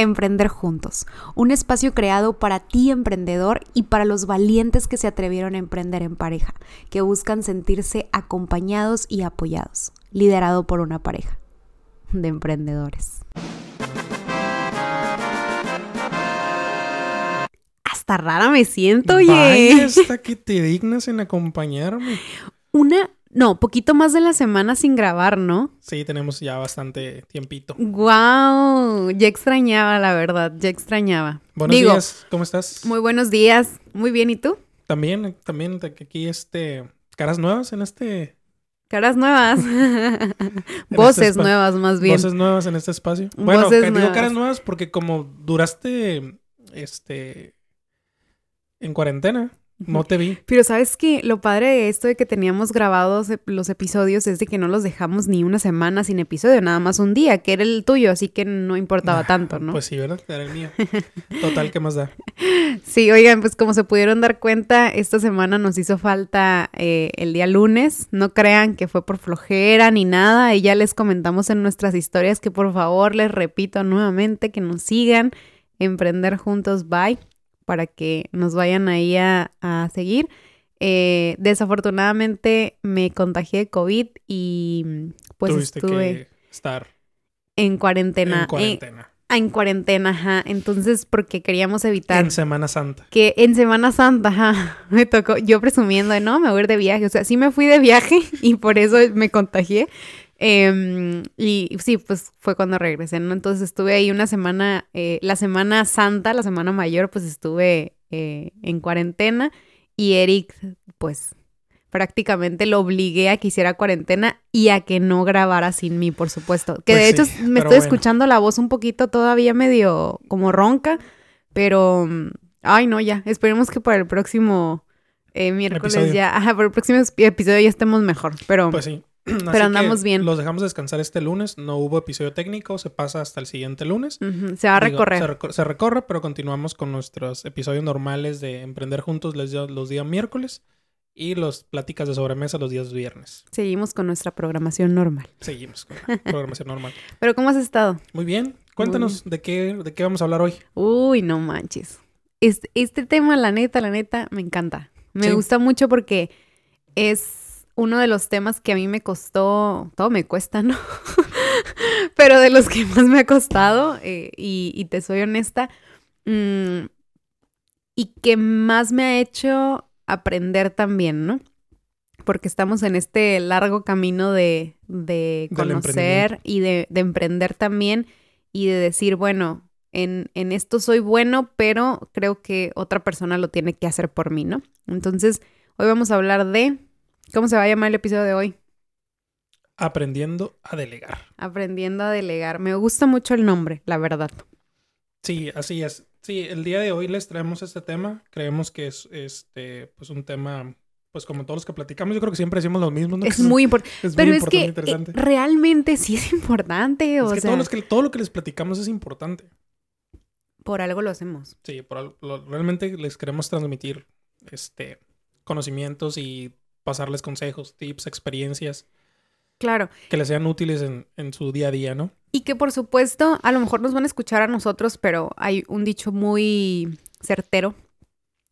Emprender Juntos, un espacio creado para ti emprendedor y para los valientes que se atrevieron a emprender en pareja, que buscan sentirse acompañados y apoyados, liderado por una pareja de emprendedores. Hasta rara me siento, oye. Vaya, hasta que te dignas en acompañarme. Una no, poquito más de la semana sin grabar, ¿no? Sí, tenemos ya bastante tiempito. ¡Guau! Ya extrañaba, la verdad, ya extrañaba. Buenos días, ¿cómo estás? Muy buenos días, muy bien, ¿y tú? También, también, aquí este, caras nuevas en este... Caras nuevas. Voces este nuevas, más bien. Voces nuevas en este espacio. Bueno, digo caras nuevas porque como duraste, este, en cuarentena. No te vi. Pero sabes que lo padre de esto de que teníamos grabados los episodios es de que no los dejamos ni una semana sin episodio, nada más un día, que era el tuyo, así que no importaba tanto, ¿no? Pues sí, ¿verdad? Era el mío. Total, ¿qué más da? Sí, oigan, pues como se pudieron dar cuenta, esta semana nos hizo falta eh, el día lunes. No crean que fue por flojera ni nada. Y ya les comentamos en nuestras historias que por favor les repito nuevamente que nos sigan. Emprender juntos, bye para que nos vayan ahí a, seguir. Eh, desafortunadamente me contagié de COVID y pues estuve estar en cuarentena. En cuarentena. En, cuarentena, ajá. Entonces, porque queríamos evitar. En Semana Santa. Que en Semana Santa, ajá. Me tocó, yo presumiendo de no, me voy a ir de viaje. O sea, sí me fui de viaje y por eso me contagié. Em, y sí, pues fue cuando regresé, ¿no? Entonces estuve ahí una semana, eh, la semana santa, la semana mayor, pues estuve eh, en cuarentena y Eric, pues prácticamente lo obligué a que hiciera cuarentena y a que no grabara sin mí, por supuesto. Que de pues hecho me estoy escuchando la voz un poquito todavía medio como ronca, pero, mm, ay no, ya, esperemos que para el próximo... Eh, miércoles ya, ajá, para el próximo episodio ya estemos mejor, pero... Pues sí. Pero andamos bien. Los dejamos descansar este lunes. No hubo episodio técnico. Se pasa hasta el siguiente lunes. Se va a recorrer. se, recorre, pero continuamos con nuestros episodios normales de Emprender Juntos los días miércoles y los pláticas de sobremesa los días viernes. Seguimos con nuestra programación normal. Seguimos con la programación normal. Pero ¿cómo has estado? Muy bien. Cuéntanos de qué de qué vamos a hablar hoy. Uy, no manches. Este, este tema, la neta, la neta, me encanta. Me gusta mucho porque es uno de los temas que a mí me costó, todo me cuesta, ¿no? Pero de los que más me ha costado, eh, y, te soy honesta, mm, y que más me ha hecho aprender también, ¿no? Porque estamos en este largo camino de, conocer y de, emprender también y de decir, bueno, en, en esto soy bueno, pero creo que otra persona lo tiene que hacer por mí, ¿no? Entonces, hoy vamos a hablar de ¿Cómo se va a llamar el episodio de hoy? Aprendiendo a delegar. Aprendiendo a delegar. Me gusta mucho el nombre, la verdad. Sí, así es. Sí, el día de hoy les traemos este tema. Creemos que es este, pues un tema, pues como todos los que platicamos, yo creo que siempre decimos lo mismo. Es, muy importante. Pero es que eh, realmente sí es importante. O es que, sea... todo, que todo lo que les platicamos es importante. Por algo lo hacemos. Sí, por algo, realmente les queremos transmitir este conocimientos y pasarles consejos, tips, experiencias. Claro. Que les sean útiles en, en, su día a día, ¿no? Y que por supuesto, a lo mejor nos van a escuchar a nosotros, pero hay un dicho muy certero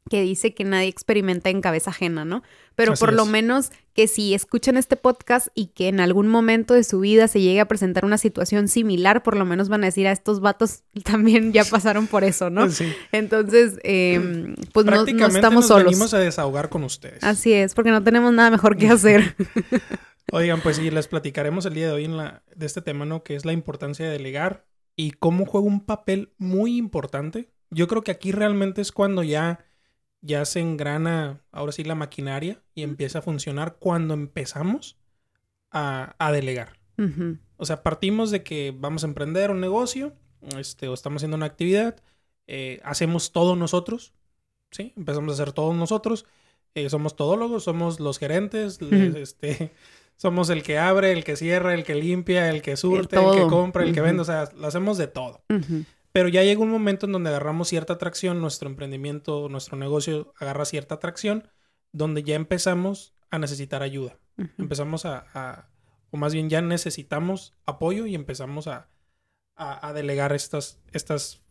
que dice que nadie experimenta en cabeza ajena, ¿no? Pero por lo menos que si escuchan este podcast y que en algún momento de su vida se llegue a presentar una situación similar, por lo menos van a decir a estos vatos también ya pasaron por eso, ¿no? Sí. Entonces, em, pues no, no, estamos nos solos. venimos a desahogar con ustedes. Así es, porque no tenemos nada mejor que hacer. Oigan, pues sí, les platicaremos el día de hoy en la, de este tema, ¿no? Que es la importancia de delegar y cómo juega un papel muy importante. Yo creo que aquí realmente es cuando ya ya se engrana ahora sí la maquinaria y empieza a funcionar cuando empezamos a, delegar. O sea, partimos de que vamos a emprender un negocio, este, o estamos haciendo una actividad, eh, hacemos todo nosotros, ¿sí? Empezamos a hacer todos nosotros, eh, somos todólogos, somos los gerentes, este, somos el que abre, el que cierra, el que limpia, el que surte, el, que compra, el que vende, o sea, lo hacemos de todo. Pero ya llega un momento en donde agarramos cierta atracción, nuestro emprendimiento, nuestro negocio agarra cierta atracción, donde ya empezamos a necesitar ayuda. Empezamos a, o más bien ya necesitamos apoyo y empezamos a, a, delegar estas, estas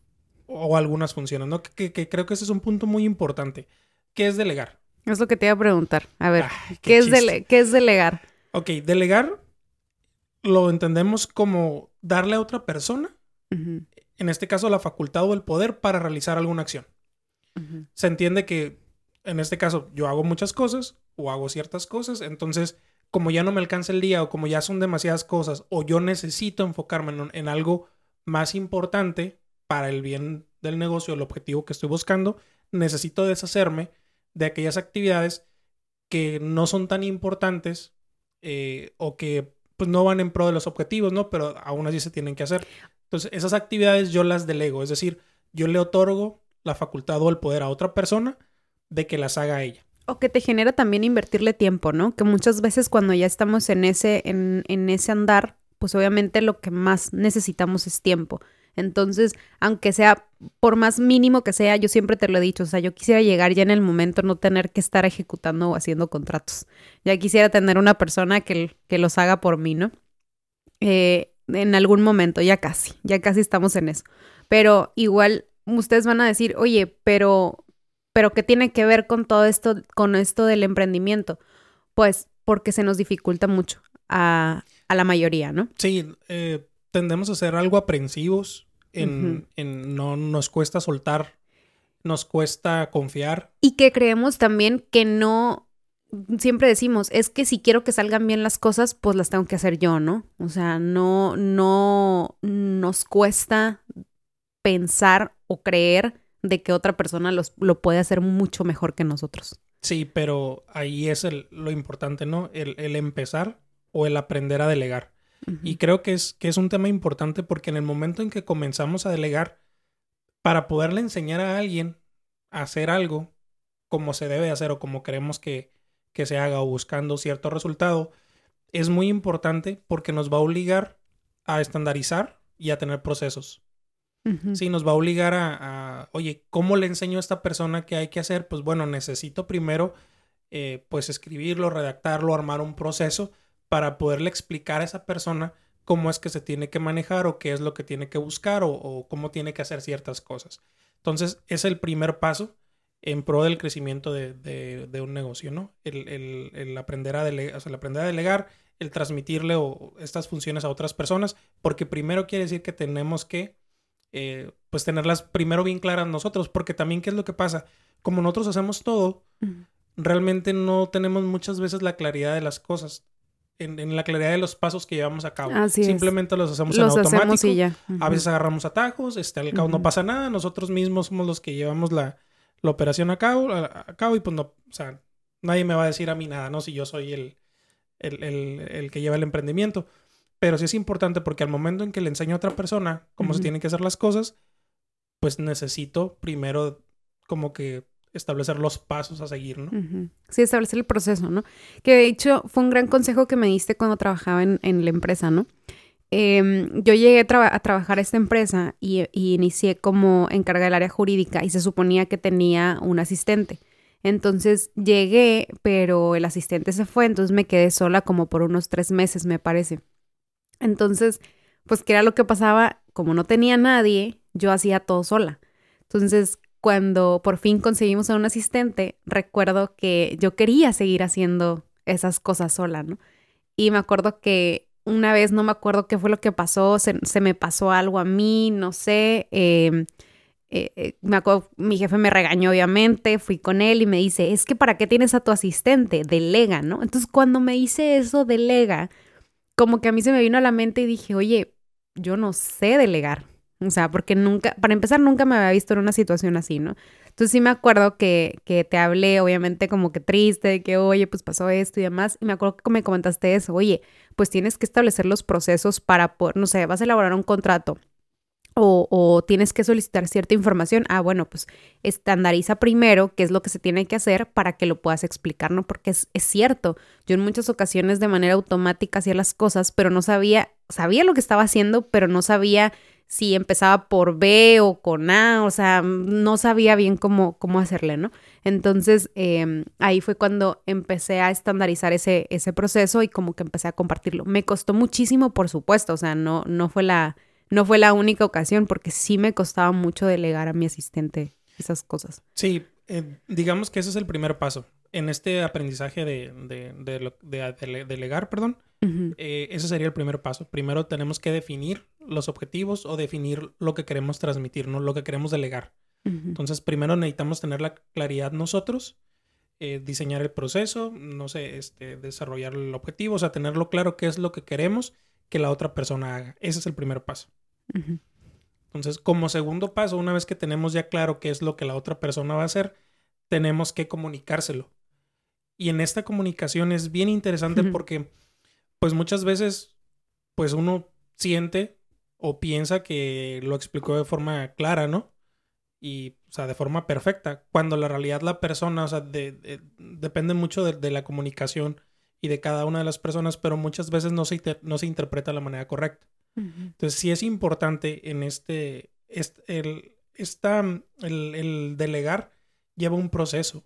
o algunas funciones, ¿no? Que, creo que ese es un punto muy importante. ¿Qué es delegar? Es lo que te iba a preguntar. A ver, qué, es ¿qué es delegar? Ok, delegar lo entendemos como darle a otra persona, en este caso la facultad o el poder para realizar alguna acción. Se entiende que en este caso yo hago muchas cosas o hago ciertas cosas, entonces como ya no me alcanza el día o como ya son demasiadas cosas o yo necesito enfocarme en, algo más importante para el bien del negocio, el objetivo que estoy buscando, necesito deshacerme de aquellas actividades que no son tan importantes eh, o que pues no van en pro de los objetivos, ¿no? Pero aún así se tienen que hacer. Entonces, esas actividades yo las delego, es decir, yo le otorgo la facultad o el poder a otra persona de que las haga ella. O que te genera también invertirle tiempo, ¿no? Que muchas veces cuando ya estamos en ese, en, en ese andar, pues obviamente lo que más necesitamos es tiempo. Entonces, aunque sea por más mínimo que sea, yo siempre te lo he dicho, o sea, yo quisiera llegar ya en el momento, no tener que estar ejecutando o haciendo contratos. Ya quisiera tener una persona que, que los haga por mí, ¿no? Eh, en algún momento, ya casi, ya casi estamos en eso. Pero igual ustedes van a decir, oye, pero, pero ¿qué tiene que ver con todo esto, con esto del emprendimiento? Pues porque se nos dificulta mucho a, a la mayoría, ¿no? Sí, eh, tendemos a ser algo aprensivos, en, no nos cuesta soltar, nos cuesta confiar. Y que creemos también que no, siempre decimos, es que si quiero que salgan bien las cosas, pues las tengo que hacer yo, ¿no? O sea, no, no nos cuesta pensar o creer de que otra persona lo puede hacer mucho mejor que nosotros. Sí, pero ahí es lo importante, ¿no? el empezar o el aprender a delegar. Y creo que es, que es un tema importante porque en el momento en que comenzamos a delegar, para poderle enseñar a alguien a hacer algo como se debe hacer o como queremos que, que se haga o buscando cierto resultado, es muy importante porque nos va a obligar a estandarizar y a tener procesos. Sí, nos va a obligar a, a, oye, ¿cómo le enseño a esta persona qué hay que hacer? Pues bueno, necesito primero, eh, pues escribirlo, redactarlo, armar un proceso para poderle explicar a esa persona cómo es que se tiene que manejar o qué es lo que tiene que buscar o, cómo tiene que hacer ciertas cosas. Entonces, es el primer paso en pro del crecimiento de, un negocio, ¿no? El, aprender a delegar, el aprender a delegar, el transmitirle estas funciones a otras personas, porque primero quiere decir que tenemos que, eh, pues, tenerlas primero bien claras nosotros, porque también, ¿qué es lo que pasa? Como nosotros hacemos todo, realmente no tenemos muchas veces la claridad de las cosas en, la claridad de los pasos que llevamos a cabo. Simplemente los hacemos en automático. y ya. A veces agarramos atajos, este, al cabo no pasa nada, nosotros mismos somos los que llevamos la, la operación a cabo, a, cabo y pues no, o sea, nadie me va a decir a mí nada, ¿no? Si yo soy el, el, el, el que lleva el emprendimiento. Pero sí es importante porque al momento en que le enseño a otra persona cómo se tienen que hacer las cosas, pues necesito primero como que establecer los pasos a seguir, ¿no? Sí, establecer el proceso, ¿no? Que de hecho fue un gran consejo que me diste cuando trabajaba en, la empresa, ¿no? Em, yo llegué a, trabajar a esta empresa y, inicié como encargada del área jurídica y se suponía que tenía un asistente. Entonces llegué, pero el asistente se fue, entonces me quedé sola como por unos tres meses, me parece. Entonces, pues, ¿qué era lo que pasaba? Como no tenía nadie, yo hacía todo sola. Entonces, cuando por fin conseguimos a un asistente, recuerdo que yo quería seguir haciendo esas cosas sola, ¿no? Y me acuerdo que una vez, no me acuerdo qué fue lo que pasó, se, me pasó algo a mí, no sé. Em, eh, eh, me mi jefe me regañó, obviamente, fui con él y me dice, es que ¿para qué tienes a tu asistente? Delega, ¿no? Entonces, cuando me dice eso, delega, como que a mí se me vino a la mente y dije, oye, yo no sé delegar. O sea, porque nunca, para empezar, nunca me había visto en una situación así, ¿no? Entonces sí me acuerdo que, que te hablé, obviamente, como que triste, de que, oye, pues pasó esto y demás. Y me acuerdo que me comentaste eso, oye, pues tienes que establecer los procesos para no sé, vas a elaborar un contrato. O, o, tienes que solicitar cierta información, ah, bueno, pues estandariza primero qué es lo que se tiene que hacer para que lo puedas explicar, ¿no? Porque es, es, cierto, yo en muchas ocasiones de manera automática hacía las cosas, pero no sabía, sabía lo que estaba haciendo, pero no sabía si empezaba por B o con A, o sea, no sabía bien cómo, cómo hacerle, ¿no? Entonces, em, ahí fue cuando empecé a estandarizar ese, ese proceso y como que empecé a compartirlo. Me costó muchísimo, por supuesto, o sea, no, no fue la, no fue la única ocasión porque sí me costaba mucho delegar a mi asistente esas cosas. Sí, eh, digamos que ese es el primer paso. En este aprendizaje de, de, delegar, perdón, eh, ese sería el primer paso. Primero tenemos que definir los objetivos o definir lo que queremos transmitir, ¿no? lo que queremos delegar. Entonces, primero necesitamos tener la claridad nosotros, eh, diseñar el proceso, no sé, este, desarrollar el objetivo, o sea, tenerlo claro qué es lo que queremos que la otra persona haga. Ese es el primer paso. Entonces, como segundo paso, una vez que tenemos ya claro qué es lo que la otra persona va a hacer, tenemos que comunicárselo. Y en esta comunicación es bien interesante porque, pues muchas veces, pues uno siente o piensa que lo explicó de forma clara, ¿no? Y, o sea, de forma perfecta, cuando la realidad la persona, o sea, depende mucho de, la comunicación y de cada una de las personas, pero muchas veces no se, no se interpreta de la manera correcta. Entonces, sí es importante en este, el, el, delegar lleva un proceso,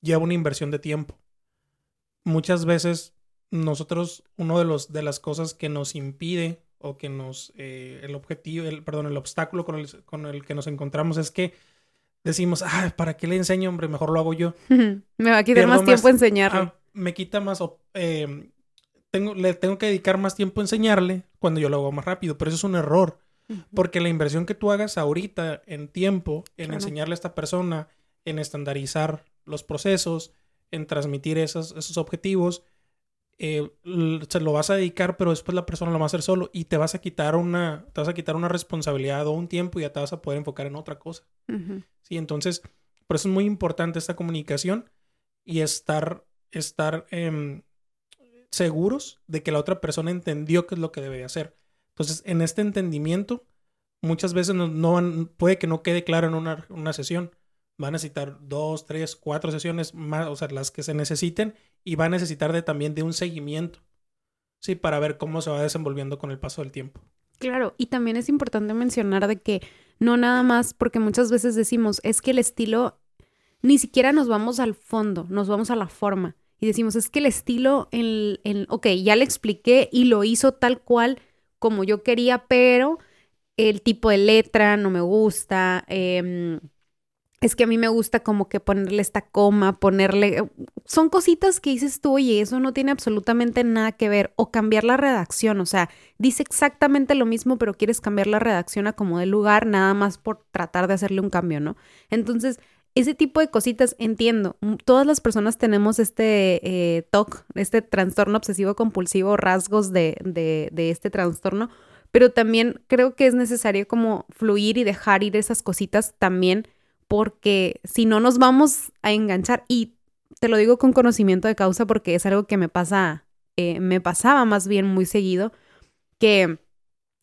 lleva una inversión de tiempo. Muchas veces nosotros, uno de los de las cosas que nos impide o que nos, eh, el objetivo, el, perdón, el obstáculo con el, con el que nos encontramos es que decimos, ah, ¿para qué le enseño, hombre? Mejor lo hago yo. me va a quitar más tiempo enseñarle. Ah, me quita más, eh, tengo, le tengo que dedicar más tiempo a enseñarle cuando yo lo hago más rápido, pero eso es un error. Porque la inversión que tú hagas ahorita en tiempo, en enseñarle a esta persona, en estandarizar los procesos, en transmitir esos, esos objetivos, eh, se lo vas a dedicar, pero después la persona lo va a hacer solo y te vas a quitar una, te vas a quitar una responsabilidad o un tiempo y ya te vas a poder enfocar en otra cosa. Sí, entonces, por eso es muy importante esta comunicación y estar, estar em, seguros de que la otra persona entendió qué es lo que debe hacer. Entonces, en este entendimiento, muchas veces no, puede que no quede claro en una, una sesión va a necesitar dos, tres, cuatro sesiones más, o sea, las que se necesiten, y va a necesitar de, también de un seguimiento, ¿sí? Para ver cómo se va desenvolviendo con el paso del tiempo. Claro, y también es importante mencionar de que no nada más, porque muchas veces decimos, es que el estilo, ni siquiera nos vamos al fondo, nos vamos a la forma. Y decimos, es que el estilo, en, en, ok, ya le expliqué y lo hizo tal cual como yo quería, pero el tipo de letra no me gusta, eh, es que a mí me gusta como que ponerle esta coma, ponerle... Son cositas que dices tú, oye, eso no tiene absolutamente nada que ver. O cambiar la redacción, o sea, dice exactamente lo mismo, pero quieres cambiar la redacción a como de lugar, nada más por tratar de hacerle un cambio, ¿no? Entonces, ese tipo de cositas, entiendo, todas las personas tenemos este eh, TOC, este trastorno obsesivo compulsivo, rasgos de, de, de este trastorno, pero también creo que es necesario como fluir y dejar ir esas cositas también porque si no nos vamos a enganchar, y te lo digo con conocimiento de causa porque es algo que me pasa, eh, me pasaba más bien muy seguido, que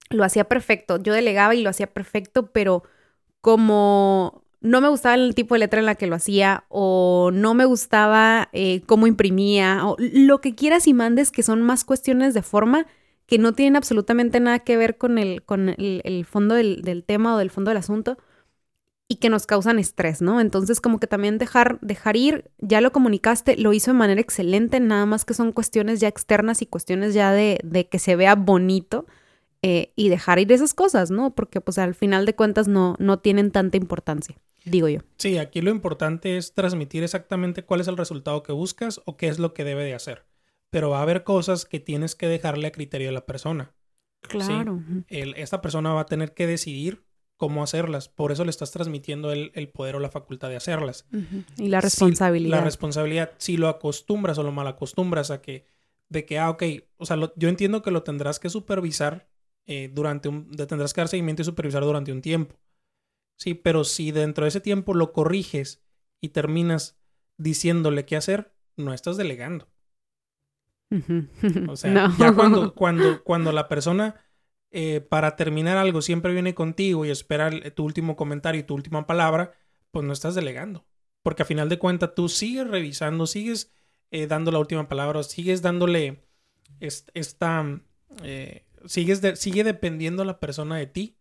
lo hacía perfecto, yo delegaba y lo hacía perfecto, pero como no me gustaba el tipo de letra en la que lo hacía o no me gustaba eh, cómo imprimía o lo que quieras y mandes que son más cuestiones de forma que no tienen absolutamente nada que ver con el, con el, fondo del, del, tema o del fondo del asunto y que nos causan estrés, ¿no? Entonces, como que también dejar, dejar ir, ya lo comunicaste, lo hizo de manera excelente, nada más que son cuestiones ya externas y cuestiones ya de, de que se vea bonito eh, y dejar ir esas cosas, ¿no? Porque pues al final de cuentas no, no tienen tanta importancia, digo yo. Sí, aquí lo importante es transmitir exactamente cuál es el resultado que buscas o qué es lo que debe de hacer. Pero va a haber cosas que tienes que dejarle a criterio de la persona. Claro. esta persona va a tener que decidir cómo hacerlas. Por eso le estás transmitiendo el, poder o la facultad de hacerlas. Y la responsabilidad. la responsabilidad, si lo acostumbras o lo mal acostumbras a que, de que, ah, ok, o sea, yo entiendo que lo tendrás que supervisar eh, durante un, tendrás que dar seguimiento y supervisar durante un tiempo. Sí, pero si dentro de ese tiempo lo corriges y terminas diciéndole qué hacer, no estás delegando. O sea, ya cuando, cuando, cuando la persona eh, para terminar algo siempre viene contigo y espera tu último comentario y tu última palabra, pues no estás delegando. Porque a final de cuentas tú sigues revisando, sigues eh, dando la última palabra, sigues dándole esta... Eh, sigues sigue dependiendo la persona de ti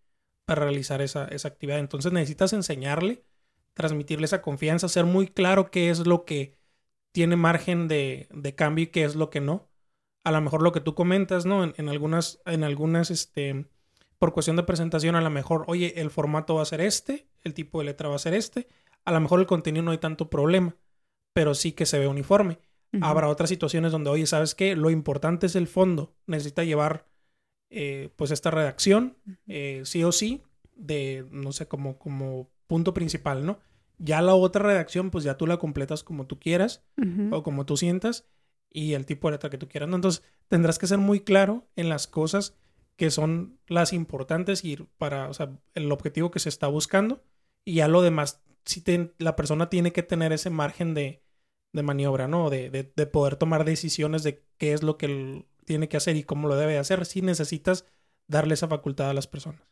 para realizar esa, esa actividad. Entonces necesitas enseñarle, transmitirle esa confianza, ser muy claro qué es lo que tiene margen de, de cambio y qué es lo que no a lo mejor lo que tú comentas, ¿no? En, algunas, en algunas este, por cuestión de presentación, a lo mejor, oye, el formato va a ser este, el tipo de letra va a ser este, a lo mejor el contenido no hay tanto problema, pero sí que se ve uniforme. Habrá otras situaciones donde, oye, ¿sabes qué? Lo importante es el fondo. Necesita llevar, eh, pues, esta redacción, eh, sí o sí, de, no sé, como, como punto principal, ¿no? Ya la otra redacción, pues ya tú la completas como tú quieras o como tú sientas y el tipo de letra que tú quieras. Entonces, tendrás que ser muy claro en las cosas que son las importantes y para, o sea, el objetivo que se está buscando. Y ya lo demás, si la persona tiene que tener ese margen de, de maniobra, ¿no? De, de, de, poder tomar decisiones de qué es lo que tiene que hacer y cómo lo debe hacer. Si necesitas darle esa facultad a las personas.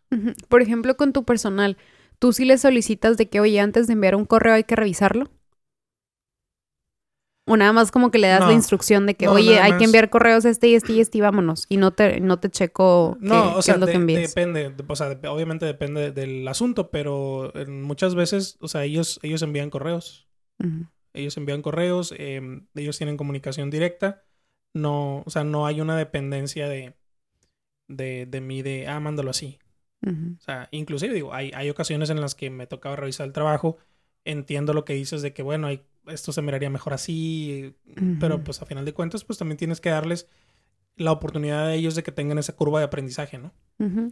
Por ejemplo, con tu personal, ¿tú sí le solicitas de que, oye, antes de enviar un correo hay que revisarlo? O nada más como que le das la instrucción de que, oye, hay que enviar correos este y este y este y vámonos. Y no te, no te checo qué, no, o sea, es lo que envíes. Depende, o sea, obviamente depende del asunto, pero muchas veces, o sea, ellos, ellos envían correos. Ellos envían correos, em, ellos tienen comunicación directa. No, o sea, no hay una dependencia de, de, de mí de, ah, mándalo así. O sea, inclusive digo, hay, hay ocasiones en las que me tocaba revisar el trabajo. Entiendo lo que dices de que, bueno, hay esto se miraría mejor así, pero pues a final de cuentas pues también tienes que darles la oportunidad a ellos de que tengan esa curva de aprendizaje, ¿no?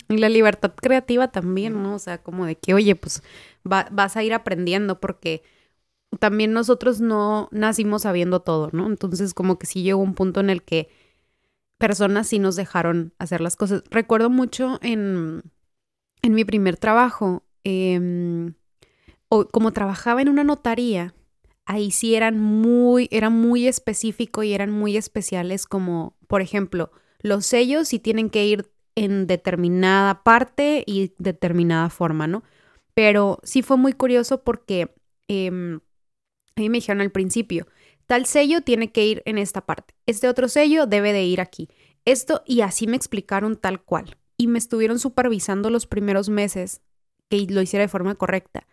Y la libertad creativa también, ¿no? O sea, como de que, oye, pues vas a ir aprendiendo porque también nosotros no nacimos sabiendo todo, ¿no? Entonces como que sí llegó un punto en el que personas sí nos dejaron hacer las cosas. Recuerdo mucho en, en mi primer trabajo, em, o, como trabajaba en una notaría, ahí sí eran muy, era muy específico y eran muy especiales como, por ejemplo, los sellos sí tienen que ir en determinada parte y determinada forma, ¿no? Pero sí fue muy curioso porque eh, a mí me dijeron al principio, tal sello tiene que ir en esta parte, este otro sello debe de ir aquí, esto y así me explicaron tal cual. Y me estuvieron supervisando los primeros meses que lo hiciera de forma correcta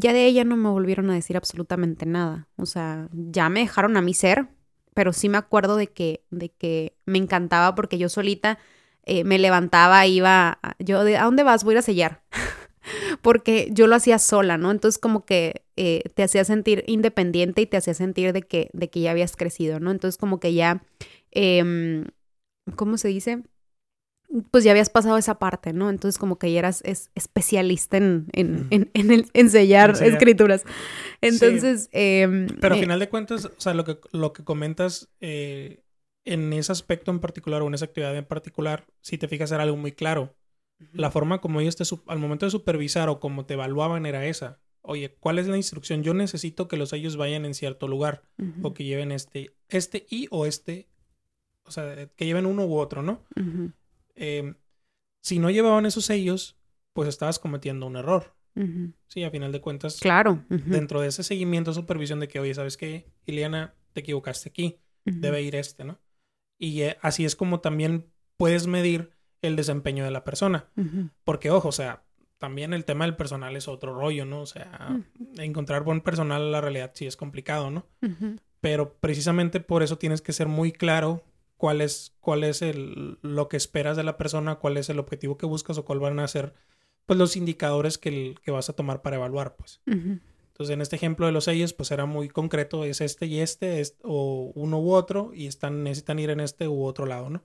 ya de ella no me volvieron a decir absolutamente nada. O sea, ya me dejaron a mí ser, pero sí me acuerdo de que, de que me encantaba porque yo solita eh, me levantaba, iba, yo, ¿a dónde vas? Voy a ir a sellar. porque yo lo hacía sola, ¿no? Entonces como que eh, te hacía sentir independiente y te hacía sentir de que, de que ya habías crecido, ¿no? Entonces como que ya, eh, ¿cómo se dice? Pues ya habías pasado esa parte, ¿no? Entonces como que ya eras es, especialista en, en, en, en, sellar, escrituras. Entonces... Em, Pero al eh, final de cuentas, o sea, lo que, lo que comentas eh, en ese aspecto en particular o en esa actividad en particular, si te fijas era algo muy claro. La forma como ellos te, al momento de supervisar o como te evaluaban era esa. Oye, ¿cuál es la instrucción? Yo necesito que los sellos vayan en cierto lugar o que lleven este, este y o este, o sea, que lleven uno u otro, ¿no? Em, si no llevaban esos sellos, pues estabas cometiendo un error. Sí, a final de cuentas. Claro. Dentro de ese seguimiento, supervisión de que, oye, ¿sabes qué? Ileana, te equivocaste aquí. Debe ir este, ¿no? Y eh, así es como también puedes medir el desempeño de la persona. Porque, ojo, o sea, también el tema del personal es otro rollo, ¿no? O sea, encontrar buen personal, la realidad sí es complicado, ¿no? Pero precisamente por eso tienes que ser muy claro cuál es, cuál es el, lo que esperas de la persona, cuál es el objetivo que buscas o cuál van a ser pues los indicadores que, que vas a tomar para evaluar, pues. Entonces, en este ejemplo de los sellos, pues era muy concreto, es este y este, o uno u otro, y están, necesitan ir en este u otro lado, ¿no?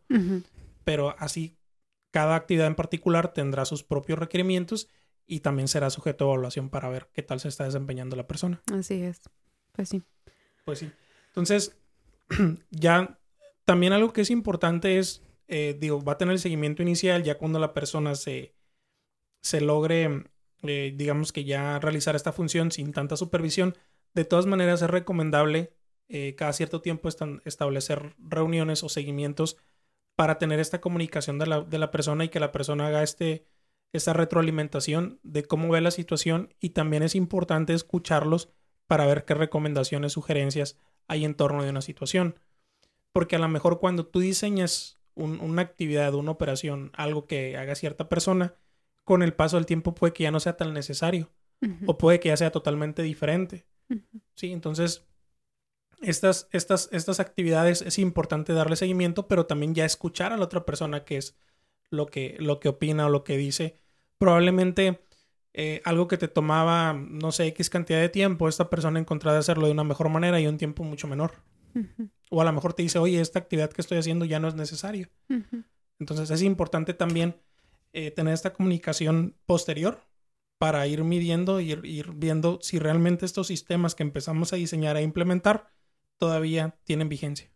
Pero así, cada actividad en particular tendrá sus propios requerimientos y también será sujeto a evaluación para ver qué tal se está desempeñando la persona. Así es. Pues sí. Pues sí. Entonces, ya también algo que es importante es, eh, digo, va a tener el seguimiento inicial ya cuando la persona se, se logre, eh, digamos que ya realizar esta función sin tanta supervisión. De todas maneras, es recomendable eh, cada cierto tiempo establecer reuniones o seguimientos para tener esta comunicación de la, de la persona y que la persona haga este, esta retroalimentación de cómo ve la situación y también es importante escucharlos para ver qué recomendaciones, sugerencias hay en torno de una situación. Porque a lo mejor cuando tú diseñas una actividad, una operación, algo que haga cierta persona, con el paso del tiempo puede que ya no sea tan necesario. O puede que ya sea totalmente diferente. Sí, entonces estas, estas, estas actividades es importante darle seguimiento, pero también ya escuchar a la otra persona que es lo que, lo que opina o lo que dice. Probablemente eh, algo que te tomaba, no sé, X cantidad de tiempo, esta persona encontrará hacerlo de una mejor manera y un tiempo mucho menor. O a lo mejor te dice, oye, esta actividad que estoy haciendo ya no es necesaria. Entonces es importante también eh, tener esta comunicación posterior para ir midiendo y ir, ir, viendo si realmente estos sistemas que empezamos a diseñar e implementar todavía tienen vigencia.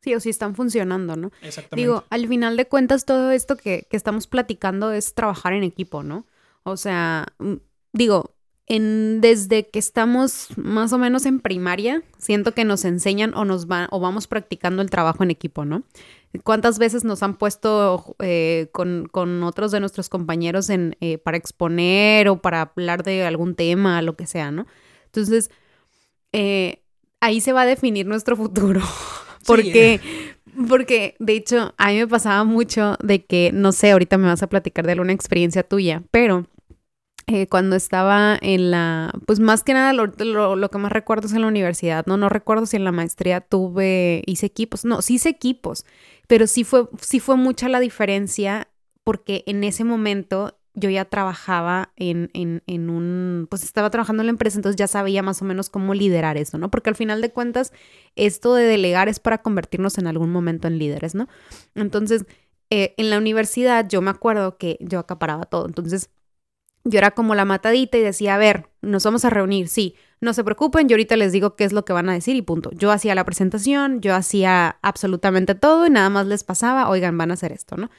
Sí, o si están funcionando, ¿no? Exactamente. Digo, al final de cuentas, todo esto que, que estamos platicando es trabajar en equipo, ¿no? O sea, mm, digo, en, desde que estamos más o menos en primaria, siento que nos enseñan o nos van o vamos practicando el trabajo en equipo, ¿no? ¿Cuántas veces nos han puesto eh, con, con, otros de nuestros compañeros en, eh, para exponer o para hablar de algún tema, lo que sea, ¿no? Entonces, eh, ahí se va a definir nuestro futuro. porque, porque, de hecho, a mí me pasaba mucho de que, no sé, ahorita me vas a platicar de alguna experiencia tuya, pero eh, cuando estaba en la, pues más que nada lo, que más recuerdo es en la universidad, ¿no? No recuerdo si en la maestría tuve, hice equipos, no, sí hice equipos, pero sí fue, sí fue mucha la diferencia porque en ese momento yo ya trabajaba en, en, en, un, pues estaba trabajando en la empresa, entonces ya sabía más o menos cómo liderar eso, ¿no? Porque al final de cuentas, esto de delegar es para convertirnos en algún momento en líderes, ¿no? Entonces, eh, en la universidad yo me acuerdo que yo acaparaba todo, entonces yo era como la matadita y decía, a ver, nos vamos a reunir, sí, no se preocupen, yo ahorita les digo qué es lo que van a decir y punto. Yo hacía la presentación, yo hacía absolutamente todo y nada más les pasaba, oigan, van a hacer esto, ¿no?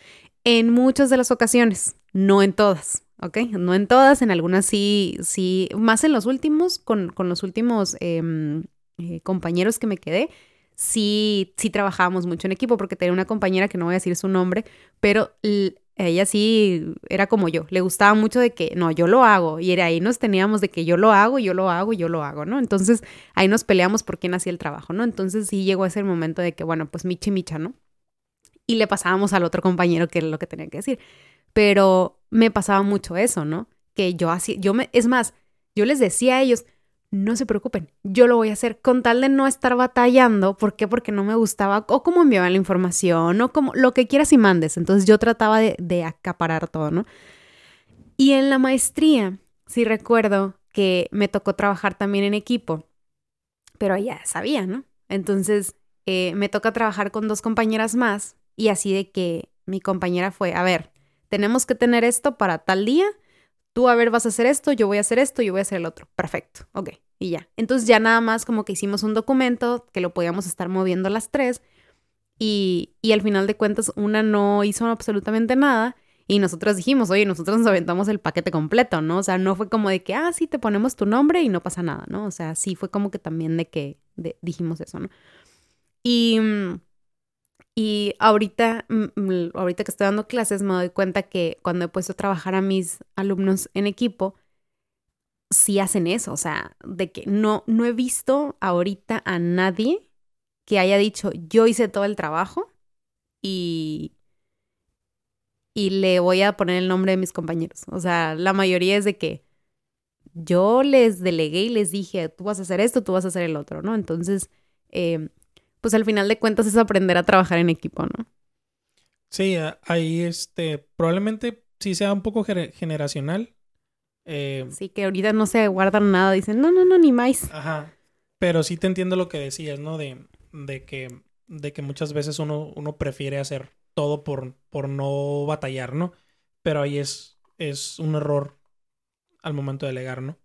En muchas de las ocasiones, no en todas, ¿ok? No en todas, en algunas sí, sí, más en los últimos, con, con los últimos em, eh, compañeros que me quedé, sí, sí trabajábamos mucho en equipo porque tenía una compañera que no voy a decir su nombre, pero ella sí era como yo, le gustaba mucho de que, no, yo lo hago, y era ahí nos teníamos de que yo lo hago, yo lo hago, yo lo hago, ¿no? Entonces ahí nos peleamos por quién hacía el trabajo, ¿no? Entonces sí llegó ese momento de que, bueno, pues michi micha, ¿no? Y le pasábamos al otro compañero que era lo que tenía que decir. Pero me pasaba mucho eso, ¿no? Que yo así, yo me, es más, yo les decía a ellos, no se preocupen, yo lo voy a hacer con tal de no estar batallando. ¿Por qué? Porque no me gustaba o cómo enviaban la información o como lo que quieras y mandes. Entonces yo trataba de, acaparar todo, ¿no? Y en la maestría, sí recuerdo que me tocó trabajar también en equipo, pero ya sabía, ¿no? Entonces eh, me toca trabajar con dos compañeras más y así de que mi compañera fue, a ver, tenemos que tener esto para tal día tú a ver, vas a hacer esto, yo voy a hacer esto, yo voy a hacer el otro. Perfecto, ok, y ya. Entonces ya nada más como que hicimos un documento que lo podíamos estar moviendo las tres y, y al final de cuentas una no hizo absolutamente nada y nosotros dijimos, oye, nosotros nos aventamos el paquete completo, ¿no? O sea, no fue como de que, ah, sí, te ponemos tu nombre y no pasa nada, ¿no? O sea, sí fue como que también de que dijimos eso, ¿no? Y... Y ahorita, ahorita que estoy dando clases, me doy cuenta que cuando he puesto a trabajar a mis alumnos en equipo, sí hacen eso. O sea, de que no, no he visto ahorita a nadie que haya dicho, yo hice todo el trabajo y, y le voy a poner el nombre de mis compañeros. O sea, la mayoría es de que yo les delegué y les dije, tú vas a hacer esto, tú vas a hacer el otro, ¿no? Entonces, eh, pues al final de cuentas es aprender a trabajar en equipo, ¿no? Sí, ahí este, probablemente sí sea un poco generacional. Eh, sí, que ahorita no se guardan nada, dicen, no, no, no, ni más. Ajá. Pero sí te entiendo lo que decías, ¿no? De, de que, de que muchas veces uno, uno prefiere hacer todo por, por no batallar, ¿no? Pero ahí es, es un error al momento de delegar, ¿no?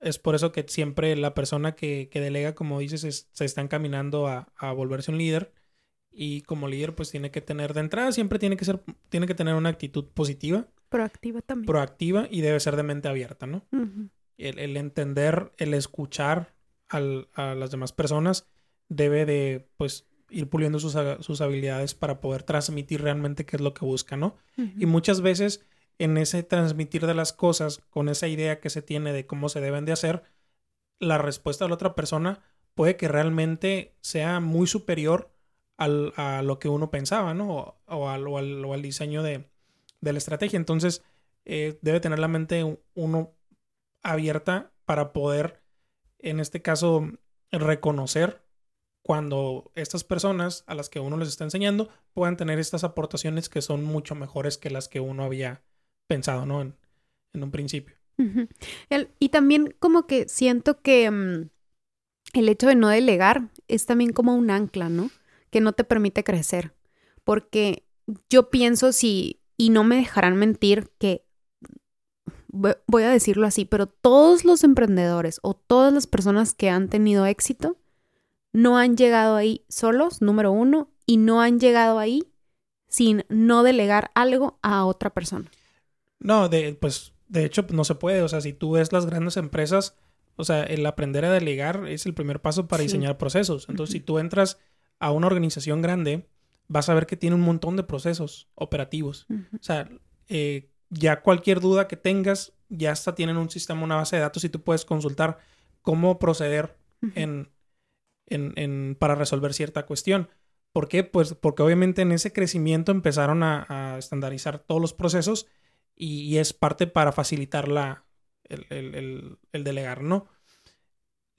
Es por eso que siempre la persona que, delega, como dices, se está encaminando a, volverse un líder. Y como líder, pues tiene que tener de entrada, siempre tiene que ser, tiene que tener una actitud positiva. Proactiva también. Proactiva y debe ser de mente abierta, ¿no? el, entender, el escuchar a las demás personas debe de, pues, ir puliendo sus, sus, habilidades para poder transmitir realmente qué es lo que busca, ¿no? Y muchas veces en ese transmitir de las cosas con esa idea que se tiene de cómo se deben de hacer, la respuesta de la otra persona puede que realmente sea muy superior al, a lo que uno pensaba, ¿no? O, al, o al, diseño de, de, la estrategia. Entonces, eh, debe tener la mente uno abierta para poder, en este caso, reconocer cuando estas personas a las que uno les está enseñando puedan tener estas aportaciones que son mucho mejores que las que uno había pensado, ¿no? En, un principio. y también como que siento que mm, el hecho de no delegar es también como un ancla, ¿no? Que no te permite crecer. Porque yo pienso si, y no me dejarán mentir, que voy a decirlo así, pero todos los emprendedores o todas las personas que han tenido éxito no han llegado ahí solos, número uno, y no han llegado ahí sin no delegar algo a otra persona. No, de, pues de hecho no se puede, o sea, si tú ves las grandes empresas, o sea, el aprender a delegar es el primer paso para diseñar procesos. Entonces, si tú entras a una organización grande, vas a ver que tiene un montón de procesos operativos. O sea, eh, ya cualquier duda que tengas, ya hasta tienen un sistema, una base de datos y tú puedes consultar cómo proceder en, en, para resolver cierta cuestión. ¿Por qué? Pues porque obviamente en ese crecimiento empezaron a, estandarizar todos los procesos y, es parte para facilitar la, el, el, delegar, ¿no?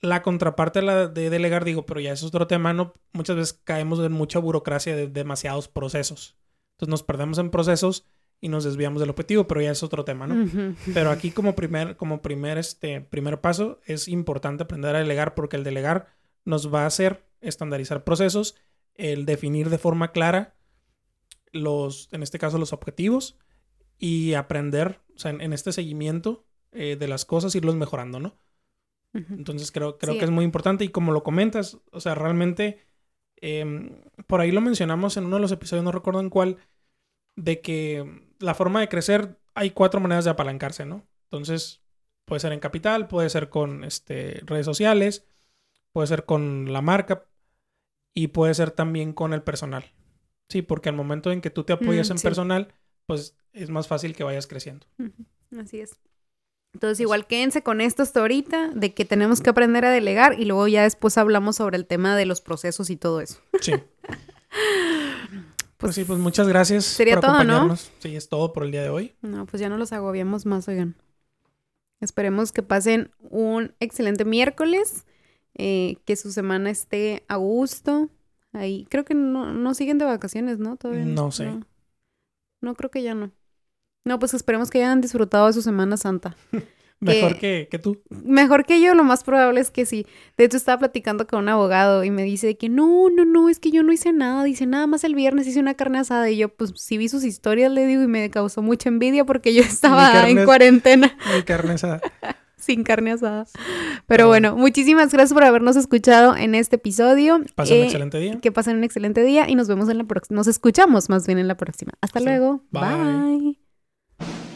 La contraparte de, de delegar, digo, pero ya es otro tema, ¿no? Muchas veces caemos en mucha burocracia de demasiados procesos. Entonces nos perdemos en procesos y nos desviamos del objetivo, pero ya es otro tema, ¿no? Pero aquí como primer, como primer, este, primer paso es importante aprender a delegar porque el delegar nos va a hacer estandarizar procesos, el definir de forma clara los, en este caso, los objetivos y aprender, o sea, en, este seguimiento eh, de las cosas, irlos mejorando, ¿no? Entonces creo, creo que es muy importante y como lo comentas, o sea, realmente, em, por ahí lo mencionamos en uno de los episodios, no recuerdo en cuál, de que la forma de crecer, hay cuatro maneras de apalancarse, ¿no? Entonces, puede ser en capital, puede ser con este, redes sociales, puede ser con la marca y puede ser también con el personal. Sí, porque al momento en que tú te apoyas mm, en personal, pues es más fácil que vayas creciendo. Así es. Entonces, igual quédense con esto hasta ahorita, de que tenemos que aprender a delegar y luego ya después hablamos sobre el tema de los procesos y todo eso. Sí. Pues, sí, pues muchas gracias sería por todo, ¿no? Sí, es todo por el día de hoy. No, pues ya no los agobiamos más, oigan. Esperemos que pasen un excelente miércoles, eh, que su semana esté a gusto. Ahí, creo que no, no siguen de vacaciones, ¿no? Todavía no, sé. No. no, creo que ya no. No, pues esperemos que hayan disfrutado de su Semana Santa. Mejor que, que, tú. Mejor que yo, lo más probable es que sí. De hecho, estaba platicando con un abogado y me dice que no, no, no, es que yo no hice nada. Dice, nada más el viernes hice una carne asada. Y yo, pues sí vi sus historias, le digo, y me causó mucha envidia porque yo estaba en cuarentena. Mi carne asada. Sin carne asada. Pero bueno, muchísimas gracias por habernos escuchado en este episodio. Pasen un eh, excelente día. Que pasen un excelente día y nos vemos en la próxima. Nos escuchamos más bien en la próxima. Hasta luego. Bye. you